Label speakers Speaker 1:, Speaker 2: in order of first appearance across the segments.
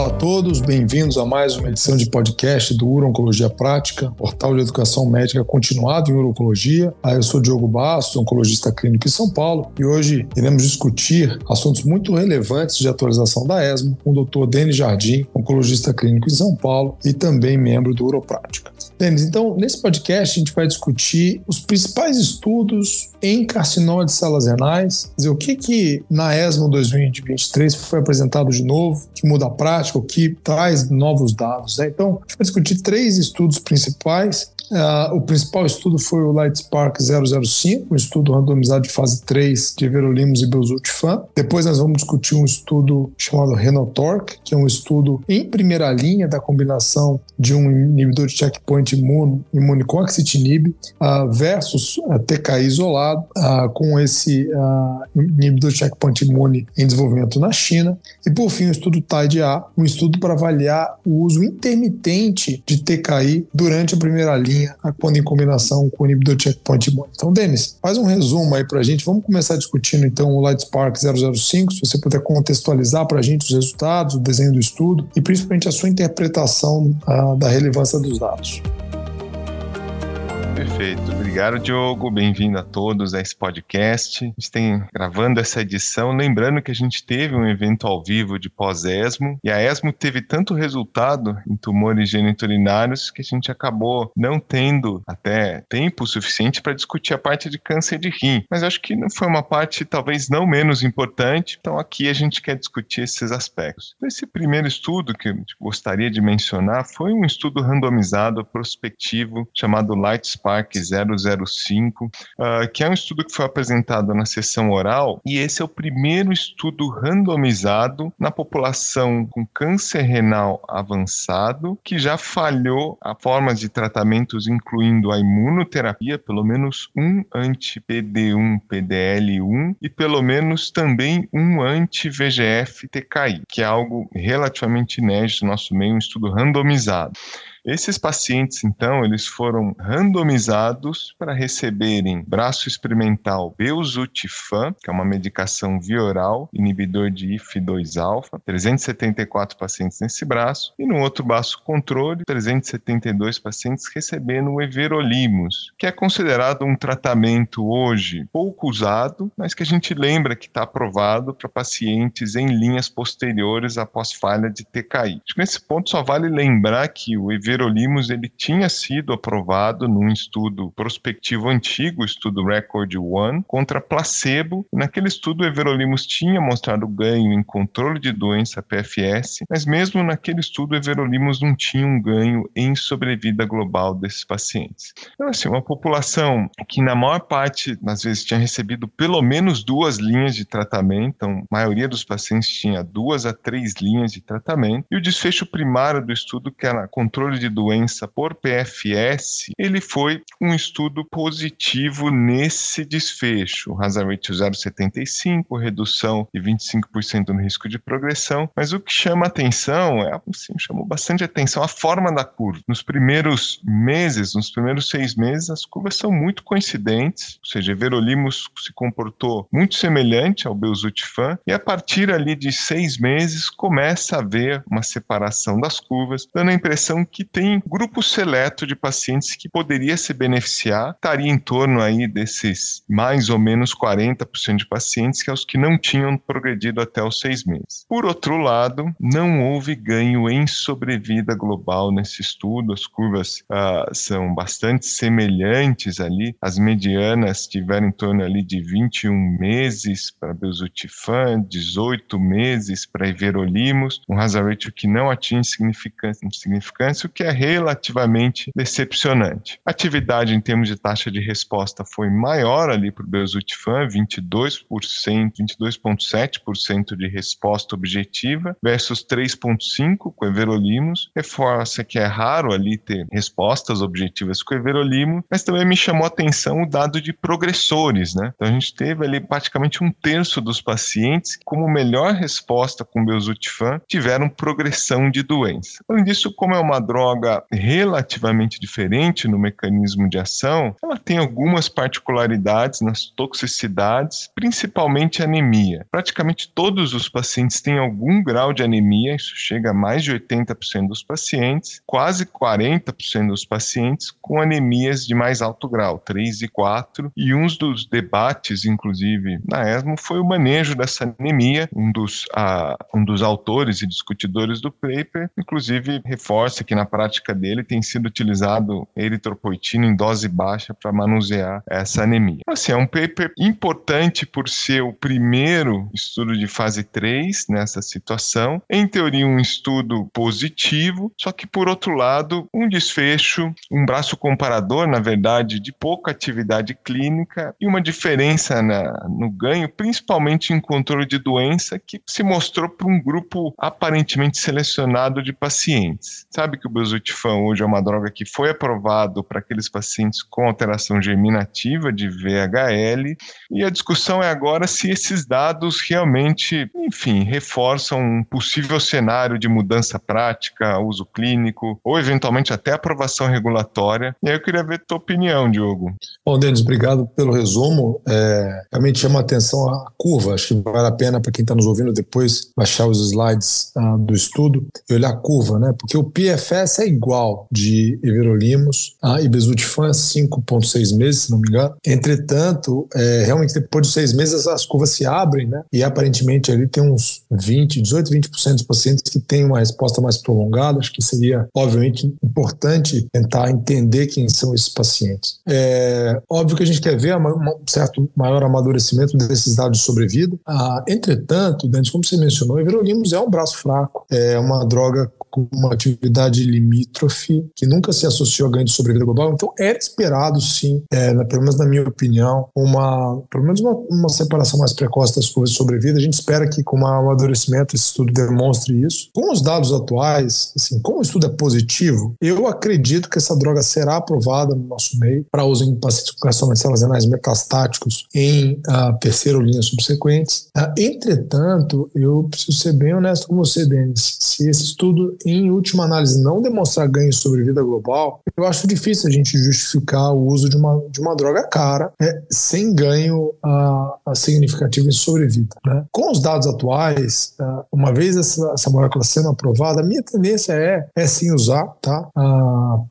Speaker 1: Olá a todos, bem-vindos a mais uma edição de podcast do Uro-Oncologia Prática, portal de educação médica continuado em urologia. Ah, eu sou Diogo Bastos, oncologista clínico em São Paulo, e hoje iremos discutir assuntos muito relevantes de atualização da ESMO com o Dr. Denis Jardim, oncologista clínico em São Paulo e também membro do Uroprática. Denis, então, nesse podcast a gente vai discutir os principais estudos em carcinoma de células renais, dizer, o que que na ESMO 2023 foi apresentado de novo, que muda a prática, que traz novos dados. Né? Então, a gente vai discutir três estudos principais Uh, o principal estudo foi o Lightspark 005, um estudo randomizado de fase 3 de everolimus e belzutifan. Depois nós vamos discutir um estudo chamado Renotorque, que é um estudo em primeira linha da combinação de um inibidor de checkpoint imune, imune com axitinib uh, versus uh, TKI isolado com esse inibidor de checkpoint imune em desenvolvimento na China. E por fim o estudo TIDE-A, um estudo para avaliar o uso intermitente de TKI durante a primeira linha quando em combinação com o inibidor checkpoint imune. Então, Denis, faz um resumo aí para a gente. Vamos começar discutindo então o Lightspark 005, se você puder contextualizar para a gente os resultados, o desenho do estudo e principalmente a sua interpretação uh, da relevância dos dados.
Speaker 2: Perfeito. Obrigado, Diogo. Bem-vindo a todos a esse podcast. A gente tem gravando essa edição, lembrando que a gente teve um evento ao vivo de pós-ESMO, e a ESMO teve tanto resultado em tumores geniturinários que a gente acabou não tendo até tempo suficiente para discutir a parte de câncer de rim. Mas acho que não foi uma parte talvez não menos importante, então aqui a gente quer discutir esses aspectos. Esse primeiro estudo que eu gostaria de mencionar foi um estudo randomizado prospectivo chamado Lightspark Park 005, uh, que é um estudo que foi apresentado na sessão oral, e esse é o primeiro estudo randomizado na população com câncer renal avançado, que já falhou a formas de tratamentos incluindo a imunoterapia, pelo menos um anti-PD1, PDL1 e pelo menos também um anti-VGF-TKI, que é algo relativamente inédito no nosso meio, um estudo randomizado. Esses pacientes, então, eles foram randomizados para receberem braço experimental Belzutifan, que é uma medicação via oral, inibidor de IF2-alfa, 374 pacientes nesse braço, e no outro braço controle, 372 pacientes recebendo o everolimus, que é considerado um tratamento hoje pouco usado, mas que a gente lembra que está aprovado para pacientes em linhas posteriores após falha de TKI. Acho que nesse ponto só vale lembrar que o everolimus everolimus ele tinha sido aprovado num estudo prospectivo antigo, o estudo Record One, contra placebo. Naquele estudo, o everolimus tinha mostrado ganho em controle de doença PFS, mas mesmo naquele estudo, o everolimus não tinha um ganho em sobrevida global desses pacientes. Então, assim, uma população que na maior parte, às vezes, tinha recebido pelo menos duas linhas de tratamento, então, a maioria dos pacientes tinha duas a três linhas de tratamento, e o desfecho primário do estudo, que era controle de doença por PFS, ele foi um estudo positivo nesse desfecho. Hazard ratio 0,75, redução de 25% no risco de progressão, mas o que chama atenção, é, assim, chamou bastante atenção a forma da curva. Nos primeiros meses, nos primeiros seis meses, as curvas são muito coincidentes, ou seja, Everolimus se comportou muito semelhante ao Belzutifan, e a partir ali de seis meses começa a haver uma separação das curvas, dando a impressão que tem grupo seleto de pacientes que poderia se beneficiar, estaria em torno aí desses mais ou menos 40% de pacientes que é os que não tinham progredido até os seis meses. Por outro lado, não houve ganho em sobrevida global nesse estudo, as curvas uh, são bastante semelhantes ali, as medianas tiveram em torno ali de 21 meses para Belzutifan, 18 meses para Everolimus, um hazard ratio que não atinge significância, significância o que é relativamente decepcionante. A atividade em termos de taxa de resposta foi maior ali para o Belzutifan, 22%, 22,7% de resposta objetiva versus 3,5% com Everolimus. Reforça que é raro ali ter respostas objetivas com Everolimus, mas também me chamou a atenção o dado de progressores, né? Então a gente teve ali praticamente um terço dos pacientes que, como melhor resposta com Belzutifan tiveram progressão de doença. Além disso, como é uma droga droga relativamente diferente no mecanismo de ação, ela tem algumas particularidades nas toxicidades, principalmente anemia. Praticamente todos os pacientes têm algum grau de anemia, isso chega a mais de 80% dos pacientes, quase 40% dos pacientes com anemias de mais alto grau, 3 e 4, e um dos debates, inclusive, na ESMO foi o manejo dessa anemia. Um dos, uh, um dos autores e discutidores do paper, inclusive, reforça que na prática dele tem sido utilizado eritropoetina em dose baixa para manusear essa anemia. Assim, é um paper importante por ser o primeiro estudo de fase 3 nessa situação. Em teoria, um estudo positivo, só que, por outro lado, um desfecho, um braço comparador, na verdade, de pouca atividade clínica e uma diferença na, no ganho, principalmente em controle de doença, que se mostrou para um grupo aparentemente selecionado de pacientes. Sabe que o Bezutifan hoje é uma droga que foi aprovado para aqueles pacientes com alteração germinativa de VHL, e a discussão é agora se esses dados realmente, enfim, reforçam um possível cenário de mudança prática, uso clínico, ou eventualmente até aprovação regulatória. E aí eu queria ver tua opinião, Diogo.
Speaker 1: Bom, Denis, obrigado pelo resumo. É, realmente chama a atenção a curva. Acho que vale a pena para quem está nos ouvindo depois baixar os slides uh, do estudo e olhar a curva, né? Porque o PFS é igual de everolimus uh, e bezutifan é 5,6 meses, se não me engano. Entretanto, é, realmente depois de seis meses as curvas se abrem, né? E aparentemente ali tem uns 20, 18, 20% dos pacientes que têm uma resposta mais prolongada. Acho que seria, obviamente, importante tentar entender quem são esses pacientes. É óbvio que a gente quer ver um certo maior amadurecimento desses dados de sobrevida. Ah, entretanto, Dante, como você mencionou, everolimus é um braço fraco, é uma droga com uma atividade limítrofe que nunca se associou a ganho de sobrevida global. Então, era esperado, sim, é, pelo menos na minha opinião, uma, pelo menos uma, uma separação mais precoce das curvas de sobrevida. A gente espera que, com o amadurecimento, esse estudo demonstre isso. Com os dados atuais, assim, como o estudo é positivo, eu acredito que essa droga será aprovada no nosso meio para uso em pacientes com carcinoma de células renais metastáticos em ou linha subsequentes. Uh, entretanto, eu preciso ser bem honesto com você, Denis. Se esse estudo em última análise, não demonstrar ganho sobre vida global, eu acho difícil a gente justificar o uso de uma, de uma droga cara né, sem ganho uh, significativo em sobrevida. Né? Com os dados atuais, uh, uma vez essa, essa molécula sendo aprovada, a minha tendência é, é sim usar, tá?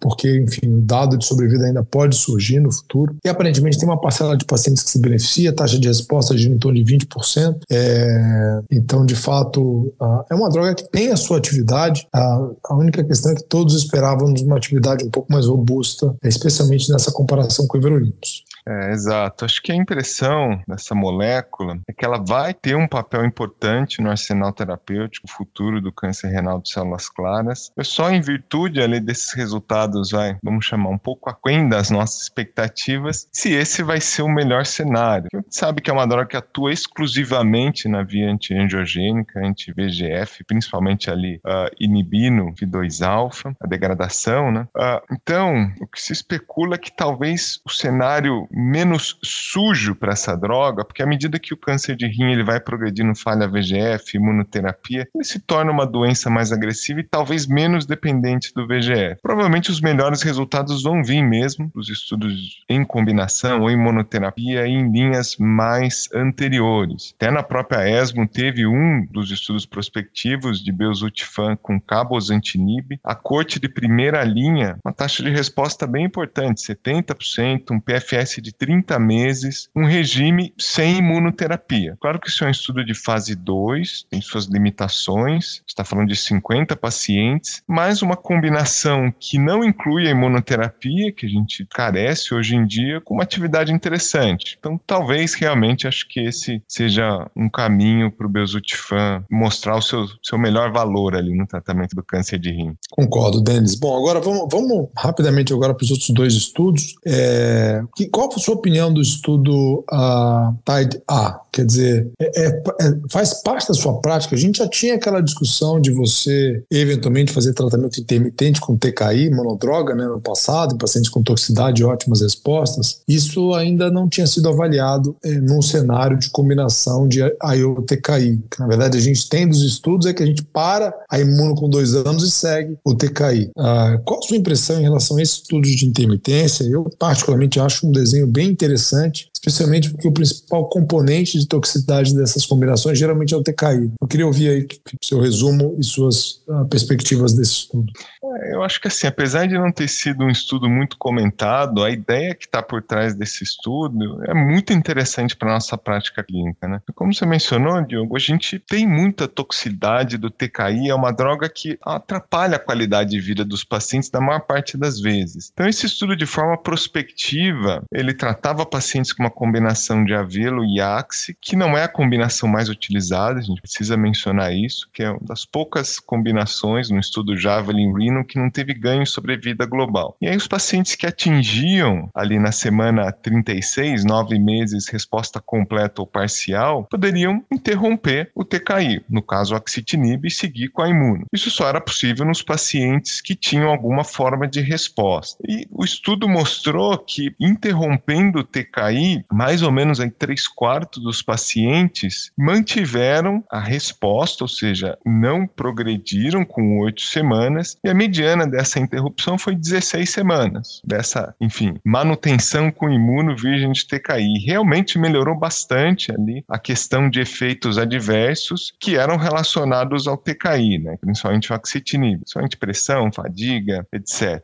Speaker 1: Porque, enfim, o dado de sobrevida ainda pode surgir no futuro. E aparentemente tem uma parcela de pacientes que se beneficia, a taxa de resposta gira em torno de 20%. É, então, de fato, é uma droga que tem a sua atividade, a, a única questão é que todos esperávamos uma atividade um pouco mais robusta, especialmente nessa comparação com o everolimus.
Speaker 2: É, exato. Acho que a impressão dessa molécula é que ela vai ter um papel importante no arsenal terapêutico futuro do câncer renal de células claras. É só em virtude ali desses resultados, vai, vamos chamar um pouco aquém das nossas expectativas, se esse vai ser o melhor cenário. A gente sabe que é uma droga que atua exclusivamente na via antiangiogênica, anti-VGF, principalmente ali uh, inibindo V2-alfa, a degradação, né? Uh, então, o que se especula é que talvez o cenário menos sujo para essa droga, porque à medida que o câncer de rim ele vai progredindo falha VGF, imunoterapia, ele se torna uma doença mais agressiva e talvez menos dependente do VGF. Provavelmente os melhores resultados vão vir mesmo dos estudos em combinação ou em monoterapia e em linhas mais anteriores. Até na própria ESMO teve um dos estudos prospectivos de Belzutifan com cabozantinib, a corte de primeira linha, uma taxa de resposta bem importante, 70%, um PFS de 30 meses, um regime sem imunoterapia. Claro que isso é um estudo de fase 2, tem suas limitações, está falando de 50 pacientes, mas uma combinação que não inclui a imunoterapia, que a gente carece hoje em dia, com uma atividade interessante. Então, talvez realmente acho que esse seja um caminho para o Belzutifan mostrar o seu, seu melhor valor ali no tratamento do câncer de rim.
Speaker 1: Concordo, Denis. Bom, agora vamos, vamos rapidamente agora para os outros dois estudos. É, que, qual a sua opinião do estudo uh, TIDE A? Quer dizer, é, é, é, faz parte da sua prática? A gente já tinha aquela discussão de você eventualmente fazer tratamento intermitente com TKI, monodroga, né, no passado, em pacientes com toxicidade ótimas respostas. Isso ainda não tinha sido avaliado é, num cenário de combinação de IO-TKI. Na verdade, a gente tem dos estudos é que a gente para a imuno com dois anos e segue o TKI. Ah, qual a sua impressão em relação a esse estudo de intermitência? Eu, particularmente, acho um desenho bem interessante, especialmente porque o principal componente de toxicidade dessas combinações geralmente é o TKI. Eu queria ouvir aí seu resumo e suas ah, perspectivas desse estudo.
Speaker 2: É, eu acho que assim, apesar de não ter sido um estudo muito comentado, a ideia que está por trás desse estudo é muito interessante para nossa prática clínica. Né? Como você mencionou, Diogo, a gente tem muita toxicidade do TKI, é uma droga que atrapalha a qualidade de vida dos pacientes na maior parte das vezes. Então, esse estudo, de forma prospectiva, ele tratava pacientes com uma combinação de avelo e axe, que não é a combinação mais utilizada, a gente precisa mencionar isso, que é uma das poucas combinações no estudo Javelin Reno que não teve ganho sobre vida global. E aí, os pacientes que atingiam ali na semana 36, nove meses, resposta completa ou parcial, poderiam interromper o TKI, no caso axitinib, e seguir com a imuno. Isso só era possível nos pacientes que tinham alguma forma de resposta. E o estudo mostrou que interrompendo o TKI, mais ou menos em três quartos dos pacientes mantiveram a resposta, ou seja, não progrediram com oito semanas, e a mediana dessa interrupção foi 16 semanas, dessa, enfim, manutenção com imuno virgem de TKI. Realmente melhorou bastante ali a questão de efeitos adversos que eram relacionados ao TKI, né? principalmente o principalmente pressão, fadiga, etc.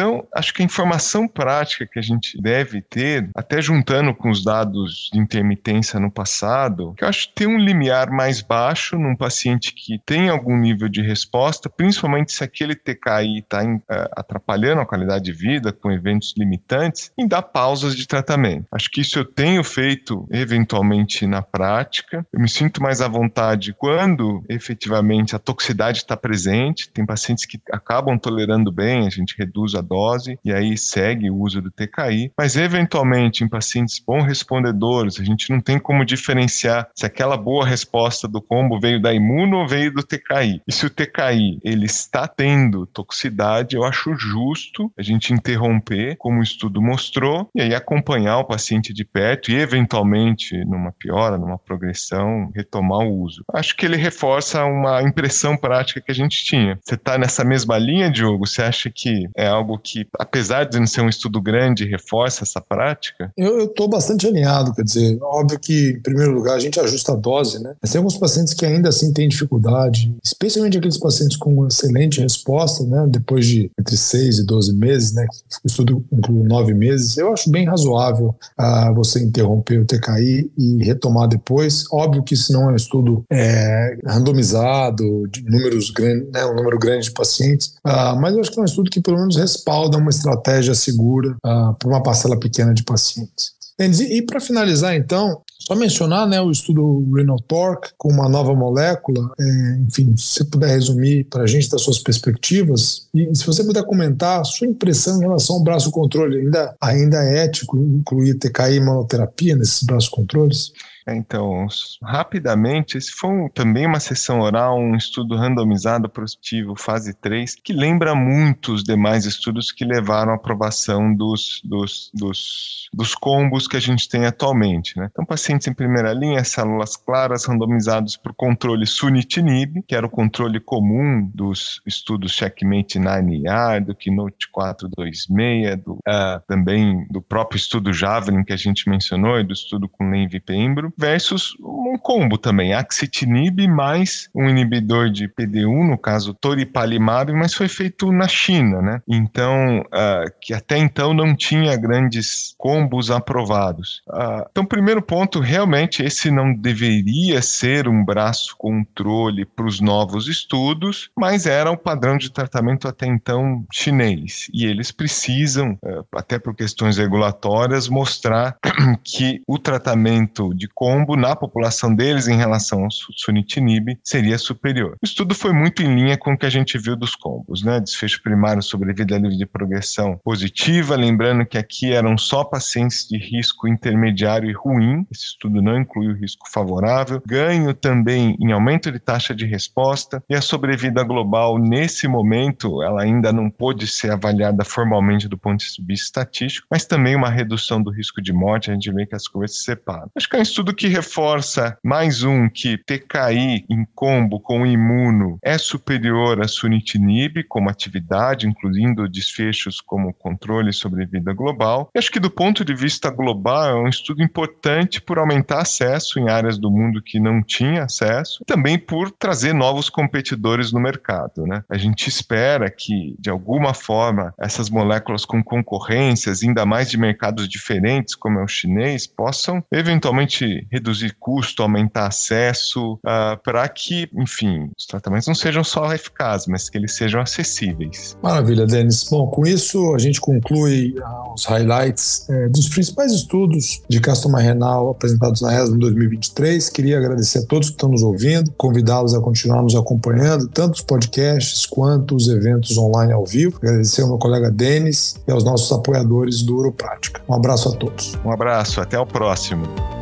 Speaker 2: Então, acho que a informação prática que a gente deve ter, até juntando com os dados de intermitência no passado, que eu acho que tem um limiar mais baixo num paciente que tem algum nível de resposta, principalmente se aquele TKI está uh, atrapalhando a qualidade de vida com eventos limitantes, em dar pausas de tratamento. Acho que isso eu tenho feito eventualmente na prática. Eu me sinto mais à vontade quando efetivamente a toxicidade está presente. Tem pacientes que acabam tolerando bem, a gente reduz a dose e aí segue o uso do TKI, mas eventualmente em pacientes bom respondedores, a gente não tem como diferenciar se aquela boa resposta do combo veio da imuno ou veio do TKI. E se o TKI ele está tendo toxicidade, eu acho justo a gente interromper, como o estudo mostrou, e aí acompanhar o paciente de perto e eventualmente numa piora, numa progressão, retomar o uso. Acho que ele reforça uma impressão prática que a gente tinha. Você está nessa mesma linha, Diogo? Você acha que é algo algo que, apesar de não ser um estudo grande, reforça essa prática?
Speaker 1: Eu estou bastante alinhado, quer dizer, óbvio que, em primeiro lugar, a gente ajusta a dose, né? Mas tem alguns pacientes que ainda assim têm dificuldade, especialmente aqueles pacientes com excelente resposta, né? Depois de entre 6 e 12 meses, né? O estudo inclui 9 meses. Eu acho bem razoável uh, você interromper o TKI e retomar depois. Óbvio que isso não é um estudo é, randomizado, de números grandes, né? Um número grande de pacientes, uh, mas eu acho que é um estudo que pelo menos respalda uma estratégia segura uh, para uma parcela pequena de pacientes. E para finalizar, então, só mencionar né, o estudo Renal Torque com uma nova molécula. É, enfim, se você puder resumir para a gente das suas perspectivas e se você puder comentar a sua impressão em relação ao braço controle. Ainda, ainda é ético incluir TKI e monoterapia nesses braços controles?
Speaker 2: É, então, rapidamente, esse foi um, também uma sessão oral, um estudo randomizado positivo, fase 3, que lembra muito os demais estudos que levaram à aprovação dos, dos, dos, dos combos que a gente tem atualmente. Né? Então, pacientes em primeira linha, células claras, randomizados o controle sunitinib, que era o controle comum dos estudos Checkmate 9ER, do Keynote 426, do, uh, também do próprio estudo Javelin, que a gente mencionou, e do estudo com Lenv Pembro, versus um combo também, axitinib mais um inibidor de PD1, no caso toripalimab, mas foi feito na China, né? Então, uh, que até então não tinha grandes combos aprovados. Uh, então, primeiro ponto, realmente esse não deveria ser um braço controle para os novos estudos, mas era o padrão de tratamento até então chinês. E eles precisam, uh, até por questões regulatórias, mostrar que o tratamento de combo na população deles em relação ao sunitinib seria superior. O estudo foi muito em linha com o que a gente viu dos combos, né? Desfecho primário sobre vida livre de progressão positiva, lembrando que aqui eram só pacientes de risco intermediário e ruim, esse estudo não inclui o risco favorável, ganho também em aumento de taxa de resposta e a sobrevida global nesse momento ela ainda não pôde ser avaliada formalmente do ponto de vista estatístico, mas também uma redução do risco de morte, a gente vê que as coisas se separam. Acho que é um estudo estudo que reforça mais um que TKI em combo com imuno é superior a sunitinib como atividade, incluindo desfechos como controle sobre vida global. E acho que do ponto de vista global é um estudo importante por aumentar acesso em áreas do mundo que não tinha acesso, e também por trazer novos competidores no mercado. Né? A gente espera que, de alguma forma, essas moléculas com concorrências, ainda mais de mercados diferentes, como é o chinês, possam eventualmente reduzir custo, aumentar acesso, uh, para que, enfim, os tratamentos não sejam só eficazes, mas que eles sejam acessíveis.
Speaker 1: Maravilha, Denis. Bom, com isso a gente conclui uh, os highlights uh, dos principais estudos de castoma renal apresentados na ESMO 2023. Queria agradecer a todos que estão nos ouvindo, convidá-los a continuar nos acompanhando, tanto os podcasts quanto os eventos online ao vivo. Agradecer ao meu colega Denis e aos nossos apoiadores do Uroprática. Um abraço a todos.
Speaker 2: Um abraço, até o próximo.